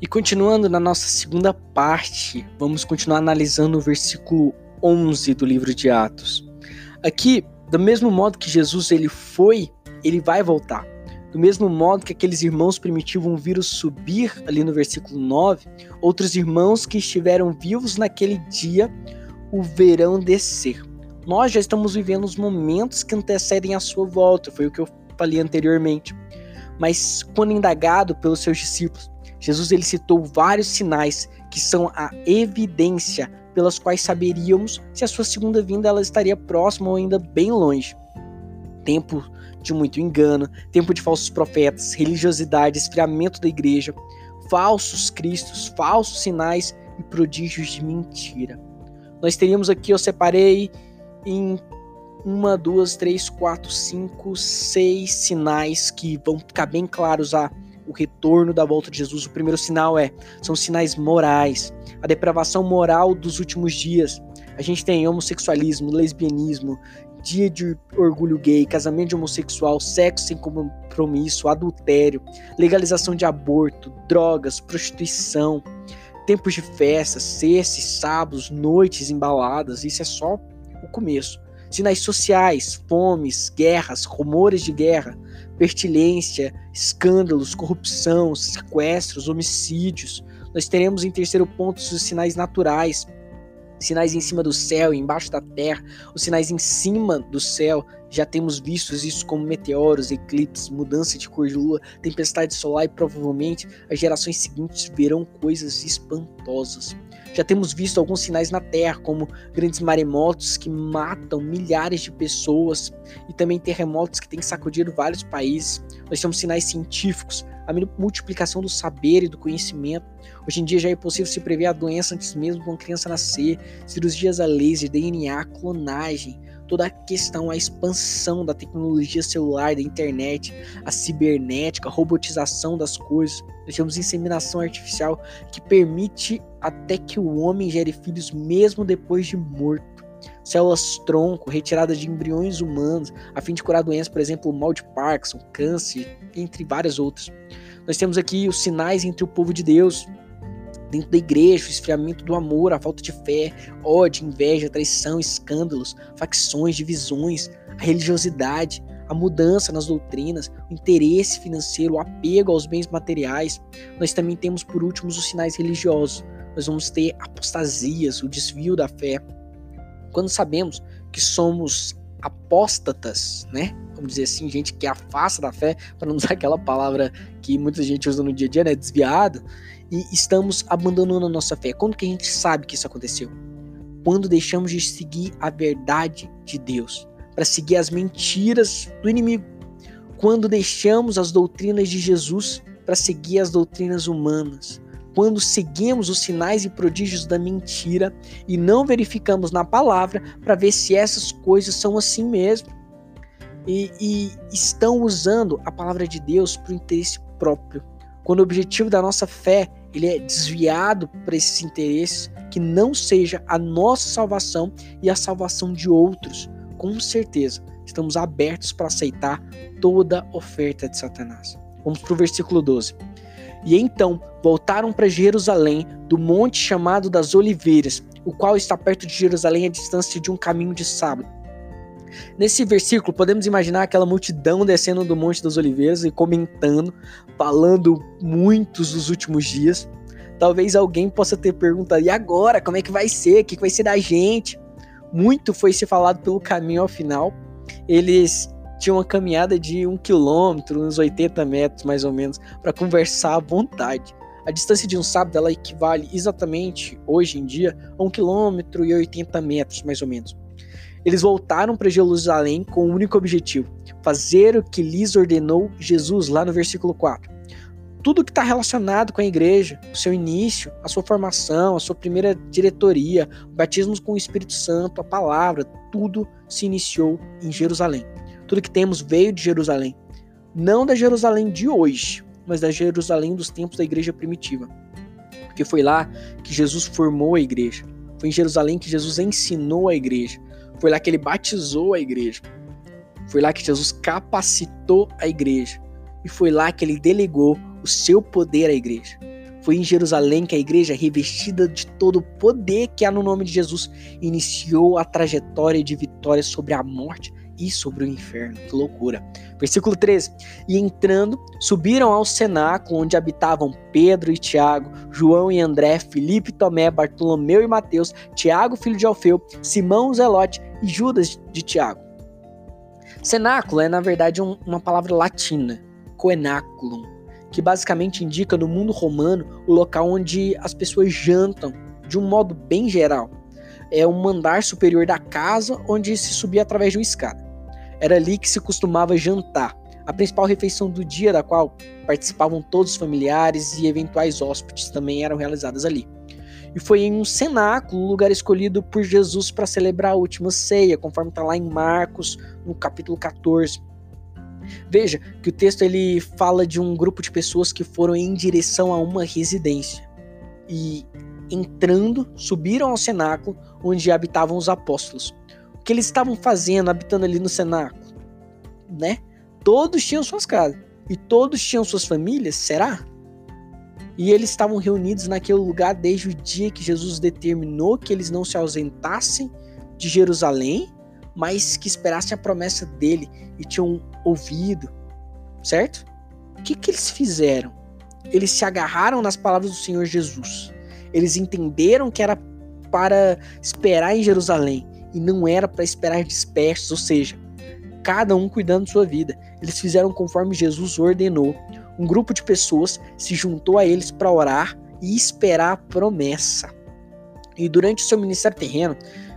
E continuando na nossa segunda parte, vamos continuar analisando o versículo 11 do livro de Atos. Aqui, do mesmo modo que Jesus ele foi, ele vai voltar. Do mesmo modo que aqueles irmãos primitivos viram subir ali no versículo 9, outros irmãos que estiveram vivos naquele dia o verão descer. Nós já estamos vivendo os momentos que antecedem a sua volta, foi o que eu falei anteriormente. Mas quando indagado pelos seus discípulos, Jesus ele citou vários sinais que são a evidência pelas quais saberíamos se a sua segunda vinda ela estaria próxima ou ainda bem longe. Tempo de muito engano, tempo de falsos profetas, religiosidade, esfriamento da igreja, falsos cristos, falsos sinais e prodígios de mentira. Nós teríamos aqui, eu separei em uma, duas, três, quatro, cinco, seis sinais que vão ficar bem claros a o retorno da volta de Jesus. O primeiro sinal é são sinais morais, a depravação moral dos últimos dias. A gente tem homossexualismo, lesbianismo, dia de orgulho gay, casamento de homossexual, sexo sem compromisso, adultério, legalização de aborto, drogas, prostituição, tempos de festas, sextas, sábados, noites embaladas. Isso é só o começo. Sinais sociais, fomes, guerras, rumores de guerra, pertilência, escândalos, corrupção, sequestros, homicídios. Nós teremos em terceiro ponto os sinais naturais, sinais em cima do céu embaixo da terra, os sinais em cima do céu, já temos visto isso como meteoros, eclipses, mudança de cor de lua, tempestade solar e provavelmente as gerações seguintes verão coisas espantosas. Já temos visto alguns sinais na Terra, como grandes maremotos que matam milhares de pessoas e também terremotos que têm sacudido vários países. Nós temos sinais científicos, a multiplicação do saber e do conhecimento. Hoje em dia já é possível se prever a doença antes mesmo de uma criança nascer, cirurgias a laser, DNA, clonagem, toda a questão, a expansão da tecnologia celular, da internet, a cibernética, a robotização das coisas. Nós temos inseminação artificial que permite até que o homem gere filhos mesmo depois de morto. Células tronco, retirada de embriões humanos, a fim de curar doenças, por exemplo, mal de Parkinson, câncer, entre várias outras. Nós temos aqui os sinais entre o povo de Deus, dentro da igreja, o esfriamento do amor, a falta de fé, ódio, inveja, traição, escândalos, facções, divisões, a religiosidade, a mudança nas doutrinas, o interesse financeiro, o apego aos bens materiais. Nós também temos, por último, os sinais religiosos. Nós vamos ter apostasias, o desvio da fé. Quando sabemos que somos apóstatas, né? Vamos dizer assim, gente que afasta da fé, para não usar aquela palavra que muita gente usa no dia a dia, né? Desviado e estamos abandonando a nossa fé. Quando que a gente sabe que isso aconteceu? Quando deixamos de seguir a verdade de Deus para seguir as mentiras do inimigo. Quando deixamos as doutrinas de Jesus para seguir as doutrinas humanas. Quando seguimos os sinais e prodígios da mentira e não verificamos na palavra para ver se essas coisas são assim mesmo. E, e estão usando a palavra de Deus para o interesse próprio. Quando o objetivo da nossa fé ele é desviado para esses interesses, que não seja a nossa salvação e a salvação de outros. Com certeza, estamos abertos para aceitar toda oferta de Satanás. Vamos para o versículo 12. E então voltaram para Jerusalém, do monte chamado das Oliveiras, o qual está perto de Jerusalém a distância de um caminho de sábado. Nesse versículo, podemos imaginar aquela multidão descendo do Monte das Oliveiras e comentando, falando muitos dos últimos dias. Talvez alguém possa ter perguntado: e agora? Como é que vai ser? O que vai ser da gente? Muito foi se falado pelo caminho ao final. Eles tinham uma caminhada de um quilômetro, uns 80 metros mais ou menos, para conversar à vontade. A distância de um sábado ela equivale exatamente, hoje em dia, a um quilômetro e 80 metros, mais ou menos. Eles voltaram para Jerusalém com o um único objetivo: fazer o que lhes ordenou Jesus, lá no versículo 4. Tudo que está relacionado com a igreja, o seu início, a sua formação, a sua primeira diretoria, o batismo com o Espírito Santo, a palavra, tudo se iniciou em Jerusalém. Tudo que temos veio de Jerusalém. Não da Jerusalém de hoje, mas da Jerusalém dos tempos da igreja primitiva. Porque foi lá que Jesus formou a igreja. Foi em Jerusalém que Jesus ensinou a igreja. Foi lá que ele batizou a igreja. Foi lá que Jesus capacitou a igreja. E foi lá que ele delegou o seu poder à igreja. Foi em Jerusalém que a igreja, revestida de todo o poder que há no nome de Jesus, iniciou a trajetória de vitória sobre a morte e sobre o inferno. Que loucura. Versículo 13. E entrando, subiram ao cenáculo onde habitavam Pedro e Tiago, João e André, Filipe Tomé, Bartolomeu e Mateus, Tiago, filho de Alfeu, Simão Zelote e Judas de Tiago. Cenáculo é, na verdade, um, uma palavra latina, coenaculum, que basicamente indica no mundo romano o local onde as pessoas jantam, de um modo bem geral. É um andar superior da casa onde se subia através de uma escada. Era ali que se costumava jantar, a principal refeição do dia, da qual participavam todos os familiares e eventuais hóspedes também eram realizadas ali. E foi em um cenáculo, lugar escolhido por Jesus para celebrar a última ceia, conforme está lá em Marcos, no capítulo 14. Veja que o texto ele fala de um grupo de pessoas que foram em direção a uma residência. E entrando, subiram ao cenáculo onde habitavam os apóstolos que eles estavam fazendo habitando ali no cenáculo, né? Todos tinham suas casas e todos tinham suas famílias, será? E eles estavam reunidos naquele lugar desde o dia que Jesus determinou que eles não se ausentassem de Jerusalém, mas que esperassem a promessa dele e tinham ouvido, certo? O que, que eles fizeram? Eles se agarraram nas palavras do Senhor Jesus. Eles entenderam que era para esperar em Jerusalém e não era para esperar dispersos, ou seja, cada um cuidando de sua vida. Eles fizeram conforme Jesus ordenou. Um grupo de pessoas se juntou a eles para orar e esperar a promessa. E durante o seu ministério terreno,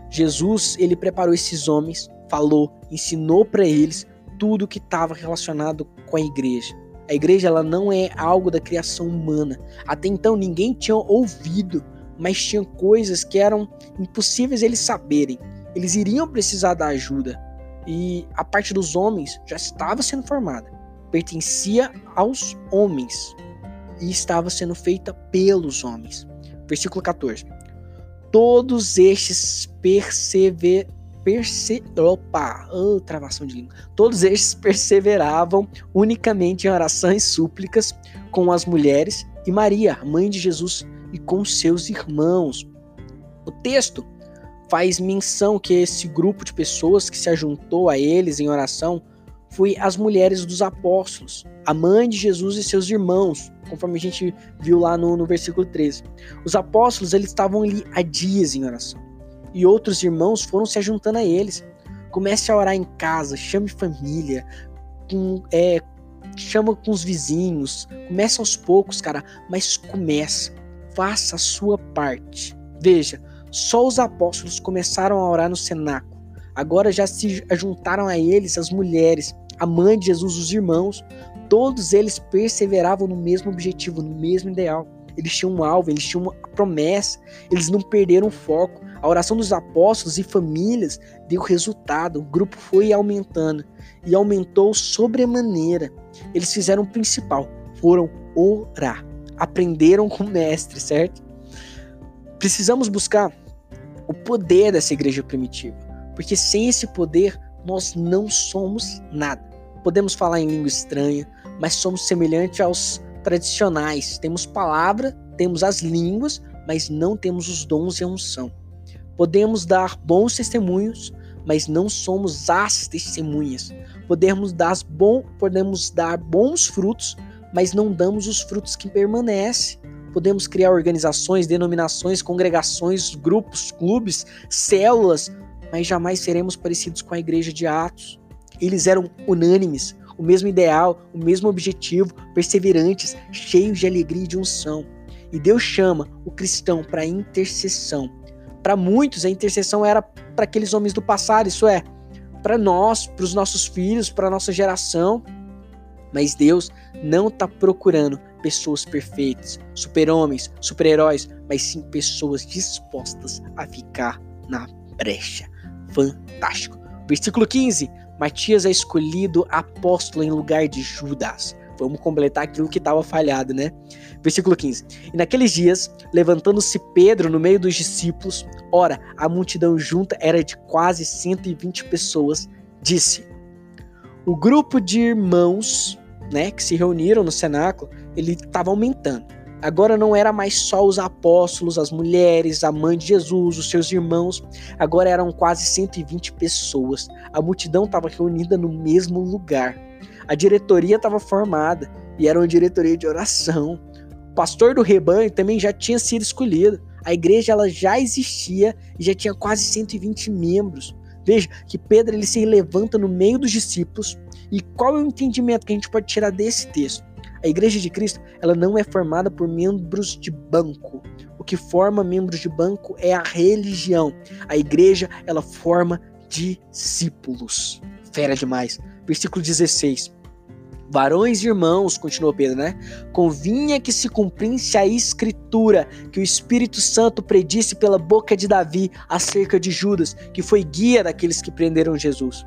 Jesus ele preparou esses homens, falou, ensinou para eles tudo que estava relacionado com a igreja. A igreja ela não é algo da criação humana. Até então ninguém tinha ouvido, mas tinha coisas que eram impossíveis eles saberem eles iriam precisar da ajuda e a parte dos homens já estava sendo formada, pertencia aos homens e estava sendo feita pelos homens. Versículo 14. Todos estes persever perse opa, oh, travação de língua. Todos estes perseveravam unicamente em orações e súplicas com as mulheres e Maria, mãe de Jesus, e com seus irmãos. O texto faz menção que esse grupo de pessoas que se ajuntou a eles em oração foi as mulheres dos apóstolos, a mãe de Jesus e seus irmãos, conforme a gente viu lá no, no versículo 13. Os apóstolos eles estavam ali há dias em oração e outros irmãos foram se ajuntando a eles. Comece a orar em casa, chame família, com, é, chama com os vizinhos, começa aos poucos, cara, mas começa, faça a sua parte. Veja, só os apóstolos começaram a orar no cenáculo. Agora já se juntaram a eles as mulheres, a mãe de Jesus, os irmãos. Todos eles perseveravam no mesmo objetivo, no mesmo ideal. Eles tinham um alvo, eles tinham uma promessa, eles não perderam o foco. A oração dos apóstolos e famílias deu resultado, o grupo foi aumentando e aumentou sobremaneira. Eles fizeram o principal, foram orar. Aprenderam com o mestre, certo? Precisamos buscar o poder dessa igreja primitiva. Porque sem esse poder, nós não somos nada. Podemos falar em língua estranha, mas somos semelhantes aos tradicionais. Temos palavra, temos as línguas, mas não temos os dons e a unção. Podemos dar bons testemunhos, mas não somos as testemunhas. Podemos dar, bom, podemos dar bons frutos, mas não damos os frutos que permanecem. Podemos criar organizações, denominações, congregações, grupos, clubes, células, mas jamais seremos parecidos com a igreja de Atos. Eles eram unânimes, o mesmo ideal, o mesmo objetivo, perseverantes, cheios de alegria e de unção. E Deus chama o cristão para intercessão. Para muitos, a intercessão era para aqueles homens do passado, isso é, para nós, para os nossos filhos, para a nossa geração. Mas Deus não está procurando pessoas perfeitas, super-homens, super-heróis, mas sim pessoas dispostas a ficar na brecha. Fantástico. Versículo 15: Matias é escolhido apóstolo em lugar de Judas. Vamos completar aquilo que estava falhado, né? Versículo 15. E naqueles dias, levantando-se Pedro no meio dos discípulos, ora, a multidão junta era de quase 120 pessoas, disse: O grupo de irmãos, né, que se reuniram no cenáculo, ele estava aumentando. Agora não era mais só os apóstolos, as mulheres, a mãe de Jesus, os seus irmãos. Agora eram quase 120 pessoas. A multidão estava reunida no mesmo lugar. A diretoria estava formada e era uma diretoria de oração. O pastor do rebanho também já tinha sido escolhido. A igreja ela já existia e já tinha quase 120 membros. Veja que Pedro ele se levanta no meio dos discípulos. E qual é o entendimento que a gente pode tirar desse texto? A igreja de Cristo, ela não é formada por membros de banco. O que forma membros de banco é a religião. A igreja, ela forma discípulos. Fera demais. Versículo 16. Varões e irmãos, continuou Pedro, né? Convinha que se cumprisse a escritura que o Espírito Santo predisse pela boca de Davi acerca de Judas, que foi guia daqueles que prenderam Jesus.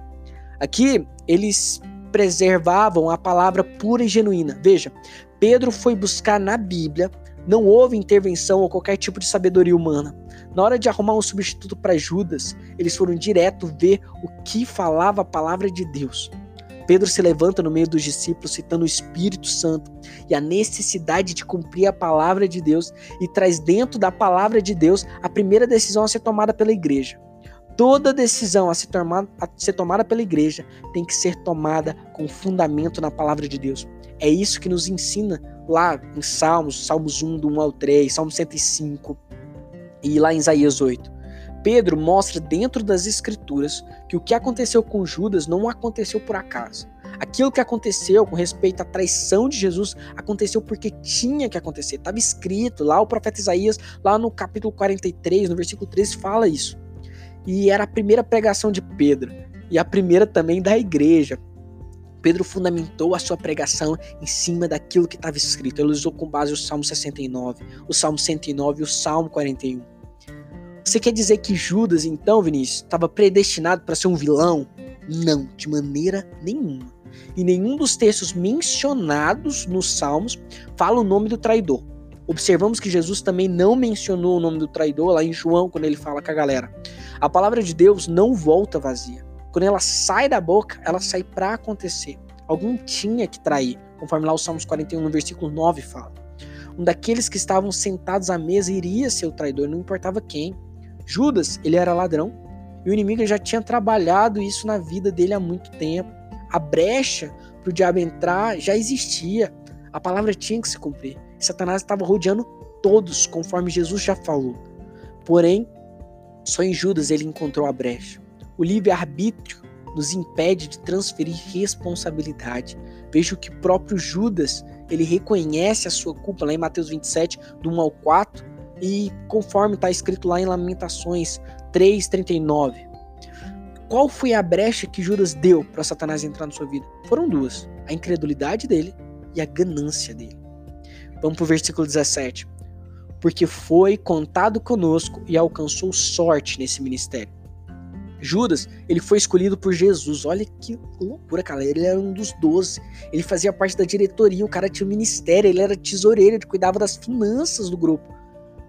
Aqui, eles preservavam a palavra pura e genuína. Veja, Pedro foi buscar na Bíblia, não houve intervenção ou qualquer tipo de sabedoria humana. Na hora de arrumar um substituto para Judas, eles foram direto ver o que falava a palavra de Deus. Pedro se levanta no meio dos discípulos, citando o Espírito Santo e a necessidade de cumprir a palavra de Deus e traz dentro da palavra de Deus a primeira decisão a ser tomada pela igreja. Toda decisão a ser, tomada, a ser tomada pela igreja tem que ser tomada com fundamento na palavra de Deus. É isso que nos ensina lá em Salmos, Salmos 1, do 1 ao 3, Salmos 105 e lá em Isaías 8. Pedro mostra dentro das escrituras que o que aconteceu com Judas não aconteceu por acaso. Aquilo que aconteceu com respeito à traição de Jesus aconteceu porque tinha que acontecer. Estava escrito lá, o profeta Isaías, lá no capítulo 43, no versículo 13, fala isso. E era a primeira pregação de Pedro e a primeira também da igreja. Pedro fundamentou a sua pregação em cima daquilo que estava escrito. Ele usou com base o Salmo 69, o Salmo 109 e o Salmo 41. Você quer dizer que Judas, então, Vinícius, estava predestinado para ser um vilão? Não, de maneira nenhuma. E nenhum dos textos mencionados nos Salmos fala o nome do traidor. Observamos que Jesus também não mencionou o nome do traidor lá em João, quando ele fala com a galera. A palavra de Deus não volta vazia. Quando ela sai da boca, ela sai para acontecer. Algum tinha que trair, conforme lá o Salmos 41, no versículo 9 fala. Um daqueles que estavam sentados à mesa iria ser o traidor, não importava quem. Judas, ele era ladrão, e o inimigo já tinha trabalhado isso na vida dele há muito tempo. A brecha para o diabo entrar já existia. A palavra tinha que se cumprir. Satanás estava rodeando todos, conforme Jesus já falou. Porém, só em Judas ele encontrou a brecha. O livre-arbítrio nos impede de transferir responsabilidade. Veja que o próprio Judas, ele reconhece a sua culpa lá em Mateus 27, do 1 ao 4, e conforme está escrito lá em Lamentações 3:39. Qual foi a brecha que Judas deu para Satanás entrar na sua vida? Foram duas: a incredulidade dele e a ganância dele. Vamos para o versículo 17. Porque foi contado conosco e alcançou sorte nesse ministério. Judas, ele foi escolhido por Jesus. Olha que loucura, cara. Ele era um dos doze. Ele fazia parte da diretoria. O cara tinha um ministério. Ele era tesoureiro. Ele cuidava das finanças do grupo.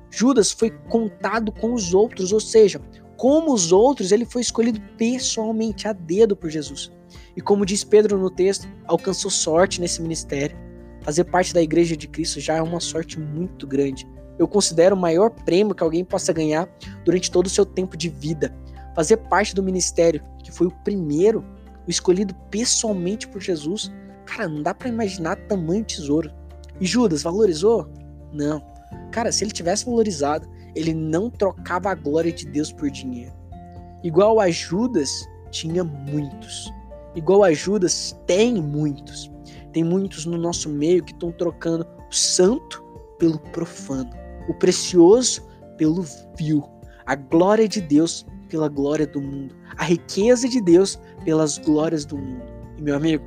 Judas foi contado com os outros. Ou seja, como os outros, ele foi escolhido pessoalmente, a dedo por Jesus. E como diz Pedro no texto, alcançou sorte nesse ministério. Fazer parte da igreja de Cristo já é uma sorte muito grande. Eu considero o maior prêmio que alguém possa ganhar durante todo o seu tempo de vida. Fazer parte do ministério, que foi o primeiro, o escolhido pessoalmente por Jesus. Cara, não dá para imaginar tamanho tesouro. E Judas valorizou? Não. Cara, se ele tivesse valorizado, ele não trocava a glória de Deus por dinheiro. Igual a Judas, tinha muitos. Igual a Judas, tem muitos. Tem muitos no nosso meio que estão trocando o santo pelo profano, o precioso pelo vil, a glória de Deus pela glória do mundo, a riqueza de Deus pelas glórias do mundo. E meu amigo,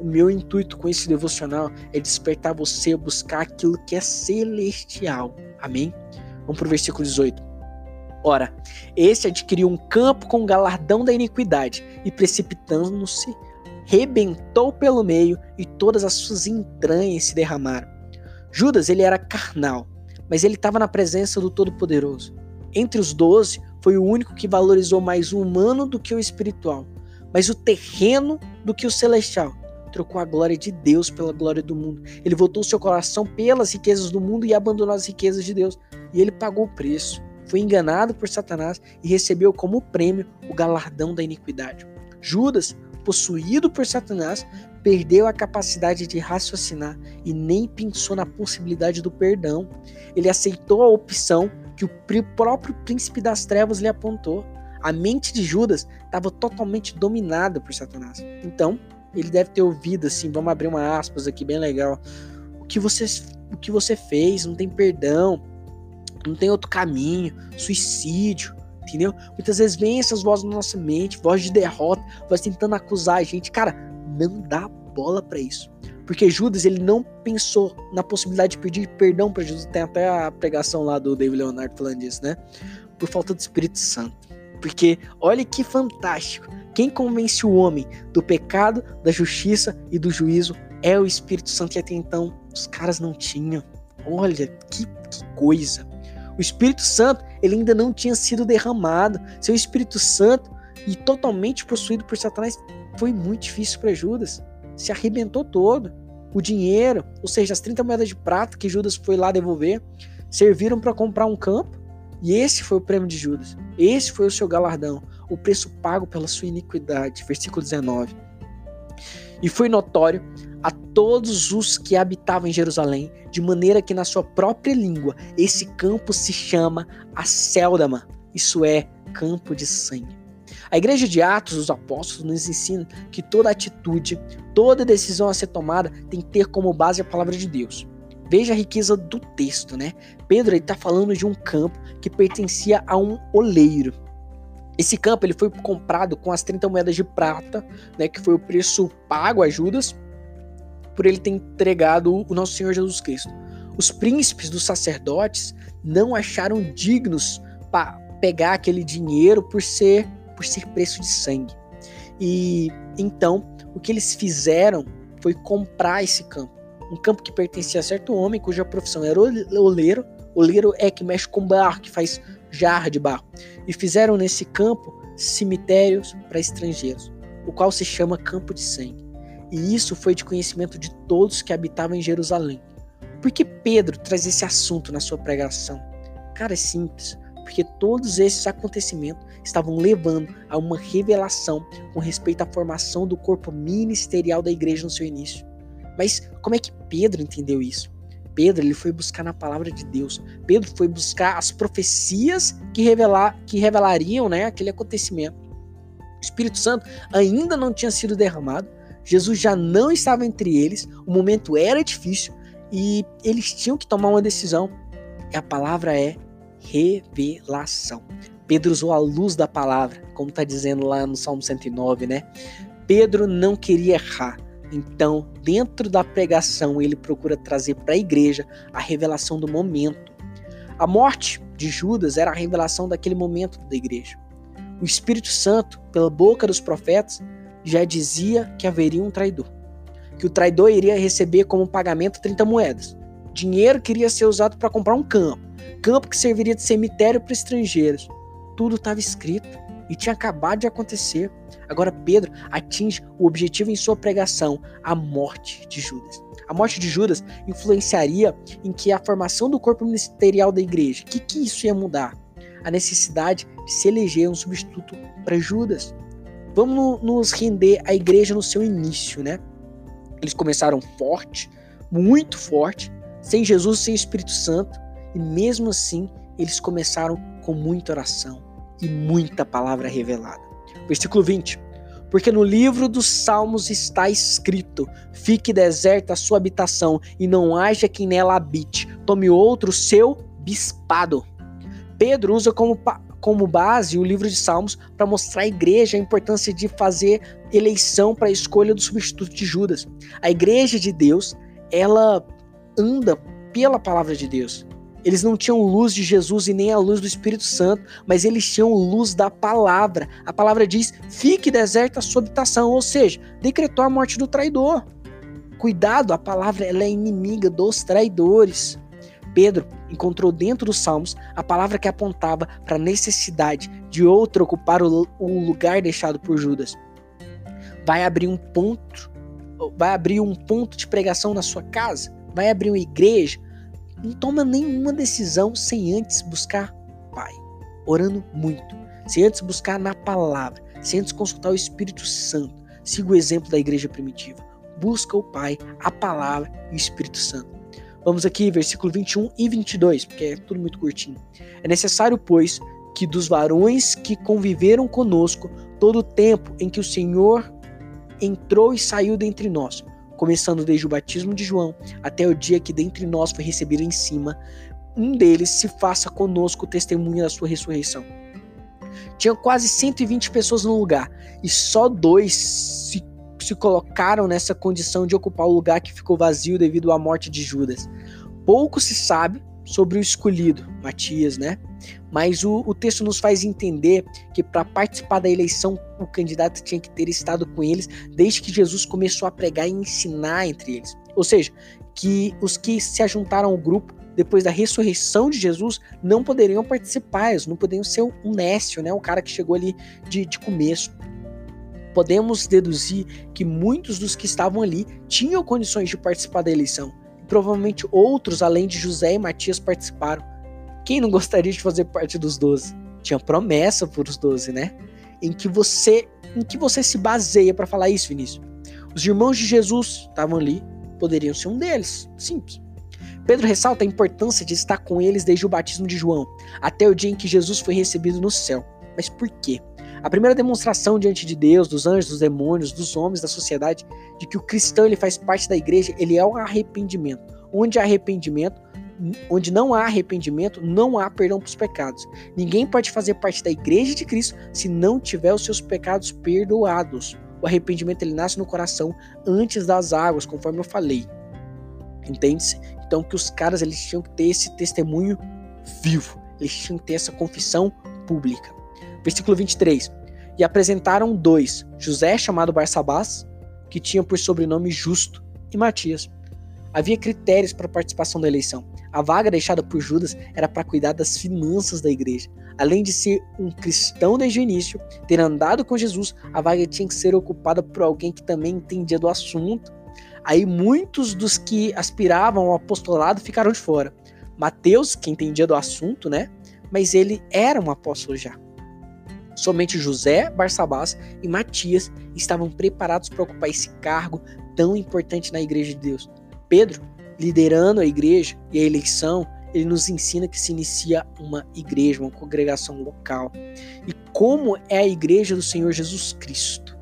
o meu intuito com esse devocional é despertar você a buscar aquilo que é celestial. Amém? Vamos para o versículo 18. Ora, esse adquiriu um campo com o galardão da iniquidade e precipitando-se rebentou pelo meio e todas as suas entranhas se derramaram. Judas, ele era carnal, mas ele estava na presença do Todo-Poderoso. Entre os doze, foi o único que valorizou mais o humano do que o espiritual, mas o terreno do que o celestial. trocou a glória de Deus pela glória do mundo. Ele voltou seu coração pelas riquezas do mundo e abandonou as riquezas de Deus. E ele pagou o preço. Foi enganado por Satanás e recebeu como prêmio o galardão da iniquidade. Judas, possuído por Satanás, perdeu a capacidade de raciocinar e nem pensou na possibilidade do perdão. Ele aceitou a opção que o próprio príncipe das trevas lhe apontou. A mente de Judas estava totalmente dominada por Satanás. Então, ele deve ter ouvido assim, vamos abrir uma aspas aqui bem legal. O que você, o que você fez não tem perdão, não tem outro caminho, suicídio, entendeu? Muitas vezes vem essas vozes na nossa mente, voz de derrota, voz tentando acusar a gente. Cara, não dá bola para isso. Porque Judas, ele não pensou na possibilidade de pedir perdão para Jesus. Tem até a pregação lá do David Leonardo falando disso, né? Por falta do Espírito Santo. Porque olha que fantástico. Quem convence o homem do pecado, da justiça e do juízo é o Espírito Santo que até então os caras não tinham. Olha que, que coisa. O Espírito Santo ele ainda não tinha sido derramado. Seu Espírito Santo e totalmente possuído por Satanás foi muito difícil para Judas. Se arrebentou todo. O dinheiro, ou seja, as 30 moedas de prata que Judas foi lá devolver, serviram para comprar um campo. E esse foi o prêmio de Judas. Esse foi o seu galardão o preço pago pela sua iniquidade. Versículo 19. E foi notório a todos os que habitavam em Jerusalém, de maneira que na sua própria língua esse campo se chama Acéldama, isso é, campo de sangue. A igreja de Atos dos Apóstolos nos ensina que toda atitude, toda decisão a ser tomada tem que ter como base a palavra de Deus. Veja a riqueza do texto, né? Pedro está falando de um campo que pertencia a um oleiro. Esse campo ele foi comprado com as 30 moedas de prata, né, que foi o preço pago a Judas por ele ter entregado o nosso Senhor Jesus Cristo. Os príncipes dos sacerdotes não acharam dignos para pegar aquele dinheiro por ser por ser preço de sangue. E então, o que eles fizeram foi comprar esse campo. Um campo que pertencia a certo homem cuja profissão era oleiro. Oleiro é que mexe com barro, que faz jarra de barro, e fizeram nesse campo cemitérios para estrangeiros, o qual se chama Campo de Sangue. E isso foi de conhecimento de todos que habitavam em Jerusalém. Por que Pedro traz esse assunto na sua pregação? Cara, é simples, porque todos esses acontecimentos estavam levando a uma revelação com respeito à formação do corpo ministerial da igreja no seu início. Mas como é que Pedro entendeu isso? Pedro ele foi buscar na palavra de Deus. Pedro foi buscar as profecias que, revelar, que revelariam né, aquele acontecimento. O Espírito Santo ainda não tinha sido derramado, Jesus já não estava entre eles, o momento era difícil e eles tinham que tomar uma decisão. E a palavra é revelação. Pedro usou a luz da palavra, como está dizendo lá no Salmo 109, né? Pedro não queria errar. Então, dentro da pregação, ele procura trazer para a igreja a revelação do momento. A morte de Judas era a revelação daquele momento da igreja. O Espírito Santo, pela boca dos profetas, já dizia que haveria um traidor. Que o traidor iria receber como pagamento 30 moedas. Dinheiro que iria ser usado para comprar um campo. Campo que serviria de cemitério para estrangeiros. Tudo estava escrito e tinha acabado de acontecer. Agora Pedro atinge o objetivo em sua pregação, a morte de Judas. A morte de Judas influenciaria em que a formação do corpo ministerial da igreja. O que, que isso ia mudar? A necessidade de se eleger um substituto para Judas. Vamos nos render à igreja no seu início, né? Eles começaram forte, muito forte, sem Jesus, sem Espírito Santo, e mesmo assim eles começaram com muita oração e muita palavra revelada. Versículo 20. Porque no livro dos Salmos está escrito: Fique deserta a sua habitação, e não haja quem nela habite. Tome outro seu bispado. Pedro usa como, como base o livro de Salmos para mostrar à igreja a importância de fazer eleição para a escolha do substituto de Judas. A igreja de Deus, ela anda pela palavra de Deus. Eles não tinham luz de Jesus e nem a luz do Espírito Santo, mas eles tinham luz da palavra. A palavra diz: fique deserta a sua habitação, ou seja, decretou a morte do traidor. Cuidado, a palavra ela é inimiga dos traidores. Pedro encontrou dentro dos Salmos a palavra que apontava para a necessidade de outro ocupar o, lugar deixado por Judas. Vai abrir um ponto vai abrir um ponto de pregação na sua casa, vai abrir uma igreja. Não toma nenhuma decisão sem antes buscar Pai, orando muito, sem antes buscar na palavra, sem antes consultar o Espírito Santo. Siga o exemplo da igreja primitiva. Busca o Pai, a palavra e o Espírito Santo. Vamos aqui, versículo 21 e 22, porque é tudo muito curtinho. É necessário, pois, que dos varões que conviveram conosco todo o tempo em que o Senhor entrou e saiu dentre nós, começando desde o batismo de João até o dia que dentre nós foi recebido em cima, um deles se faça conosco testemunha da sua ressurreição. Tinha quase 120 pessoas no lugar e só dois se, se colocaram nessa condição de ocupar o lugar que ficou vazio devido à morte de Judas. Pouco se sabe sobre o escolhido, Matias, né? Mas o, o texto nos faz entender que para participar da eleição, o candidato tinha que ter estado com eles desde que Jesus começou a pregar e ensinar entre eles. Ou seja, que os que se ajuntaram ao grupo depois da ressurreição de Jesus não poderiam participar, eles não poderiam ser um nécio, né? um cara que chegou ali de, de começo. Podemos deduzir que muitos dos que estavam ali tinham condições de participar da eleição. E provavelmente outros, além de José e Matias, participaram. Quem não gostaria de fazer parte dos doze? Tinha promessa para os doze, né? Em que você, em que você se baseia para falar isso, Vinícius? Os irmãos de Jesus estavam ali, poderiam ser um deles, simples. Pedro ressalta a importância de estar com eles desde o batismo de João, até o dia em que Jesus foi recebido no céu. Mas por quê? A primeira demonstração diante de Deus, dos anjos, dos demônios, dos homens, da sociedade, de que o cristão ele faz parte da igreja, ele é o arrependimento. Onde há arrependimento, onde não há arrependimento, não há perdão para os pecados. Ninguém pode fazer parte da igreja de Cristo se não tiver os seus pecados perdoados. O arrependimento ele nasce no coração antes das águas, conforme eu falei. Entende-se? Então que os caras eles tinham que ter esse testemunho vivo, eles tinham que ter essa confissão pública. Versículo 23. E apresentaram dois, José chamado Barsabás, que tinha por sobrenome Justo, e Matias. Havia critérios para a participação da eleição. A vaga deixada por Judas era para cuidar das finanças da igreja. Além de ser um cristão desde o início, ter andado com Jesus, a vaga tinha que ser ocupada por alguém que também entendia do assunto Aí muitos dos que aspiravam ao apostolado ficaram de fora. Mateus, que entendia do assunto, né? Mas ele era um apóstolo já. Somente José, Barsabás e Matias estavam preparados para ocupar esse cargo tão importante na igreja de Deus. Pedro, liderando a igreja e a eleição, ele nos ensina que se inicia uma igreja, uma congregação local. E como é a igreja do Senhor Jesus Cristo?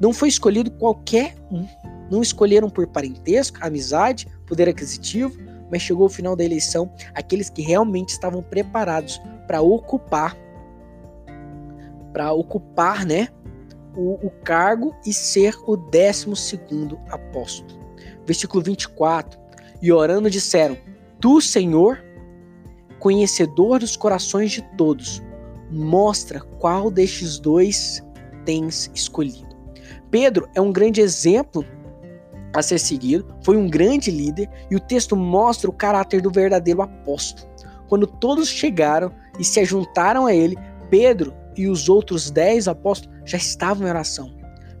Não foi escolhido qualquer um, não escolheram por parentesco, amizade, poder aquisitivo, mas chegou o final da eleição aqueles que realmente estavam preparados para ocupar para ocupar, né, o, o, cargo e ser o décimo segundo apóstolo. Versículo 24. E orando disseram: Tu, Senhor, conhecedor dos corações de todos, mostra qual destes dois tens escolhido. Pedro é um grande exemplo a ser seguido, foi um grande líder e o texto mostra o caráter do verdadeiro apóstolo. Quando todos chegaram e se juntaram a ele, Pedro e os outros dez apóstolos já estavam em oração.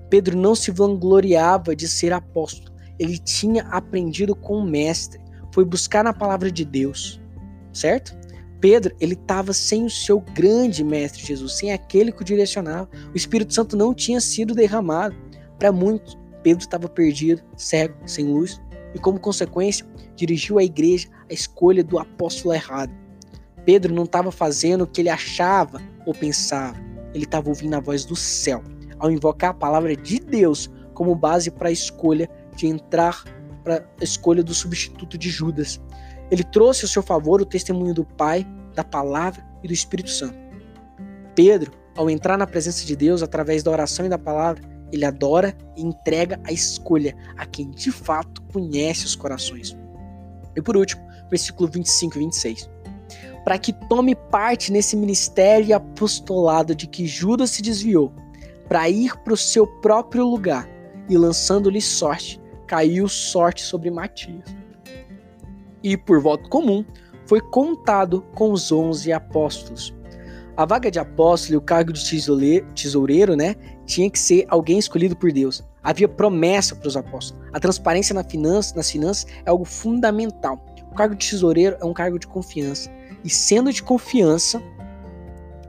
Pedro não se vangloriava de ser apóstolo, ele tinha aprendido com o mestre, foi buscar na palavra de Deus, certo? Pedro, ele estava sem o seu grande mestre Jesus, sem aquele que o direcionava. O Espírito Santo não tinha sido derramado. Para muitos, Pedro estava perdido, cego, sem luz, e como consequência, dirigiu à igreja a escolha do apóstolo errado. Pedro não estava fazendo o que ele achava ou pensava, ele estava ouvindo a voz do céu, ao invocar a palavra de Deus como base para a escolha de entrar para a escolha do substituto de Judas. Ele trouxe ao seu favor o testemunho do Pai, da palavra e do Espírito Santo. Pedro, ao entrar na presença de Deus através da oração e da palavra, ele adora e entrega a escolha a quem de fato conhece os corações. E por último, versículo 25 e 26. Para que tome parte nesse ministério e apostolado de que Judas se desviou, para ir para o seu próprio lugar, e lançando-lhe sorte, caiu sorte sobre Matias. E por voto comum, foi contado com os onze apóstolos. A vaga de apóstolo e o cargo de tesoureiro, né, tinha que ser alguém escolhido por Deus. Havia promessa para os apóstolos. A transparência na finança, nas finanças é algo fundamental. O cargo de tesoureiro é um cargo de confiança. E sendo de confiança,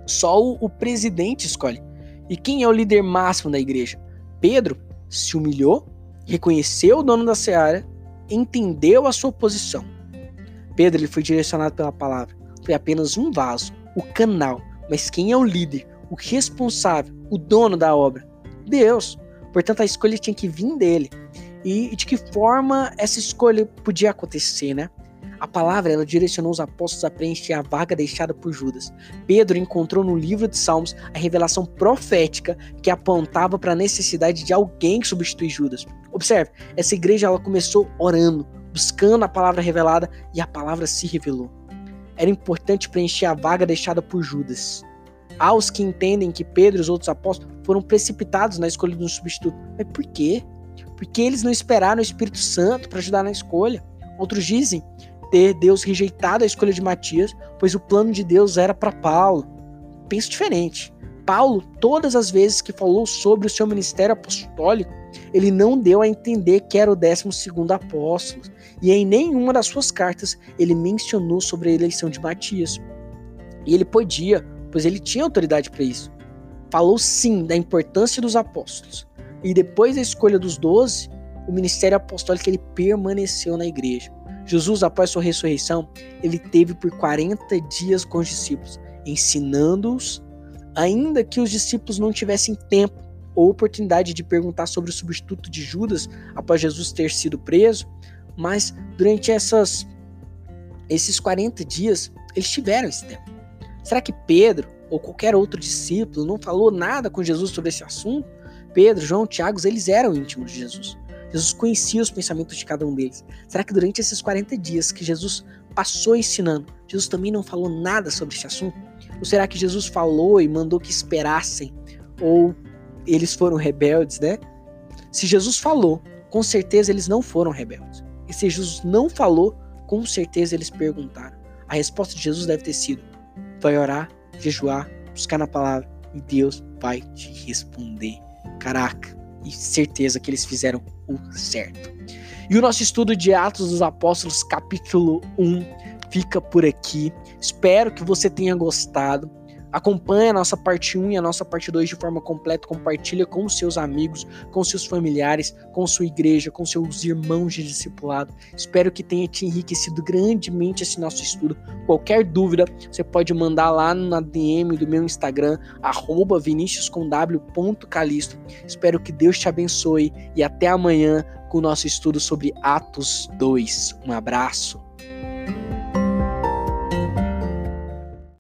só o, o presidente escolhe. E quem é o líder máximo da igreja? Pedro se humilhou, reconheceu o dono da seara, entendeu a sua posição. Pedro ele foi direcionado pela palavra. Foi apenas um vaso, o canal. Mas quem é o líder, o responsável, o dono da obra? Deus. Portanto, a escolha tinha que vir dele. E de que forma essa escolha podia acontecer, né? A palavra ela direcionou os apóstolos a preencher a vaga deixada por Judas. Pedro encontrou no livro de Salmos a revelação profética que apontava para a necessidade de alguém que substitui Judas. Observe, essa igreja ela começou orando, buscando a palavra revelada e a palavra se revelou. Era importante preencher a vaga deixada por Judas. Há os que entendem que Pedro e os outros apóstolos foram precipitados na escolha de um substituto. Mas por quê? Porque eles não esperaram o Espírito Santo para ajudar na escolha. Outros dizem ter Deus rejeitado a escolha de Matias, pois o plano de Deus era para Paulo. Penso diferente. Paulo, todas as vezes que falou sobre o seu ministério apostólico, ele não deu a entender que era o 12 apóstolo, e em nenhuma das suas cartas ele mencionou sobre a eleição de Matias. E ele podia, pois ele tinha autoridade para isso. Falou sim da importância dos apóstolos. E depois da escolha dos doze, o ministério apostólico ele permaneceu na igreja. Jesus, após sua ressurreição, ele teve por 40 dias com os discípulos, ensinando-os, ainda que os discípulos não tivessem tempo ou oportunidade de perguntar sobre o substituto de Judas após Jesus ter sido preso, mas durante essas, esses 40 dias, eles tiveram esse tempo. Será que Pedro ou qualquer outro discípulo não falou nada com Jesus sobre esse assunto? Pedro, João, Tiago, eles eram íntimos de Jesus. Jesus conhecia os pensamentos de cada um deles. Será que durante esses 40 dias que Jesus passou ensinando, Jesus também não falou nada sobre esse assunto? Ou será que Jesus falou e mandou que esperassem? Ou eles foram rebeldes, né? Se Jesus falou, com certeza eles não foram rebeldes. E se Jesus não falou, com certeza eles perguntaram. A resposta de Jesus deve ter sido: vai orar, jejuar, buscar na palavra e Deus vai te responder. Caraca, e certeza que eles fizeram o certo. E o nosso estudo de Atos dos Apóstolos, capítulo 1, fica por aqui. Espero que você tenha gostado. Acompanhe a nossa parte 1 e a nossa parte 2 de forma completa, compartilha com seus amigos, com seus familiares, com sua igreja, com seus irmãos de discipulado. Espero que tenha te enriquecido grandemente esse nosso estudo. Qualquer dúvida, você pode mandar lá na DM do meu Instagram, viniciuscomw.calisto. Espero que Deus te abençoe e até amanhã com o nosso estudo sobre Atos 2. Um abraço.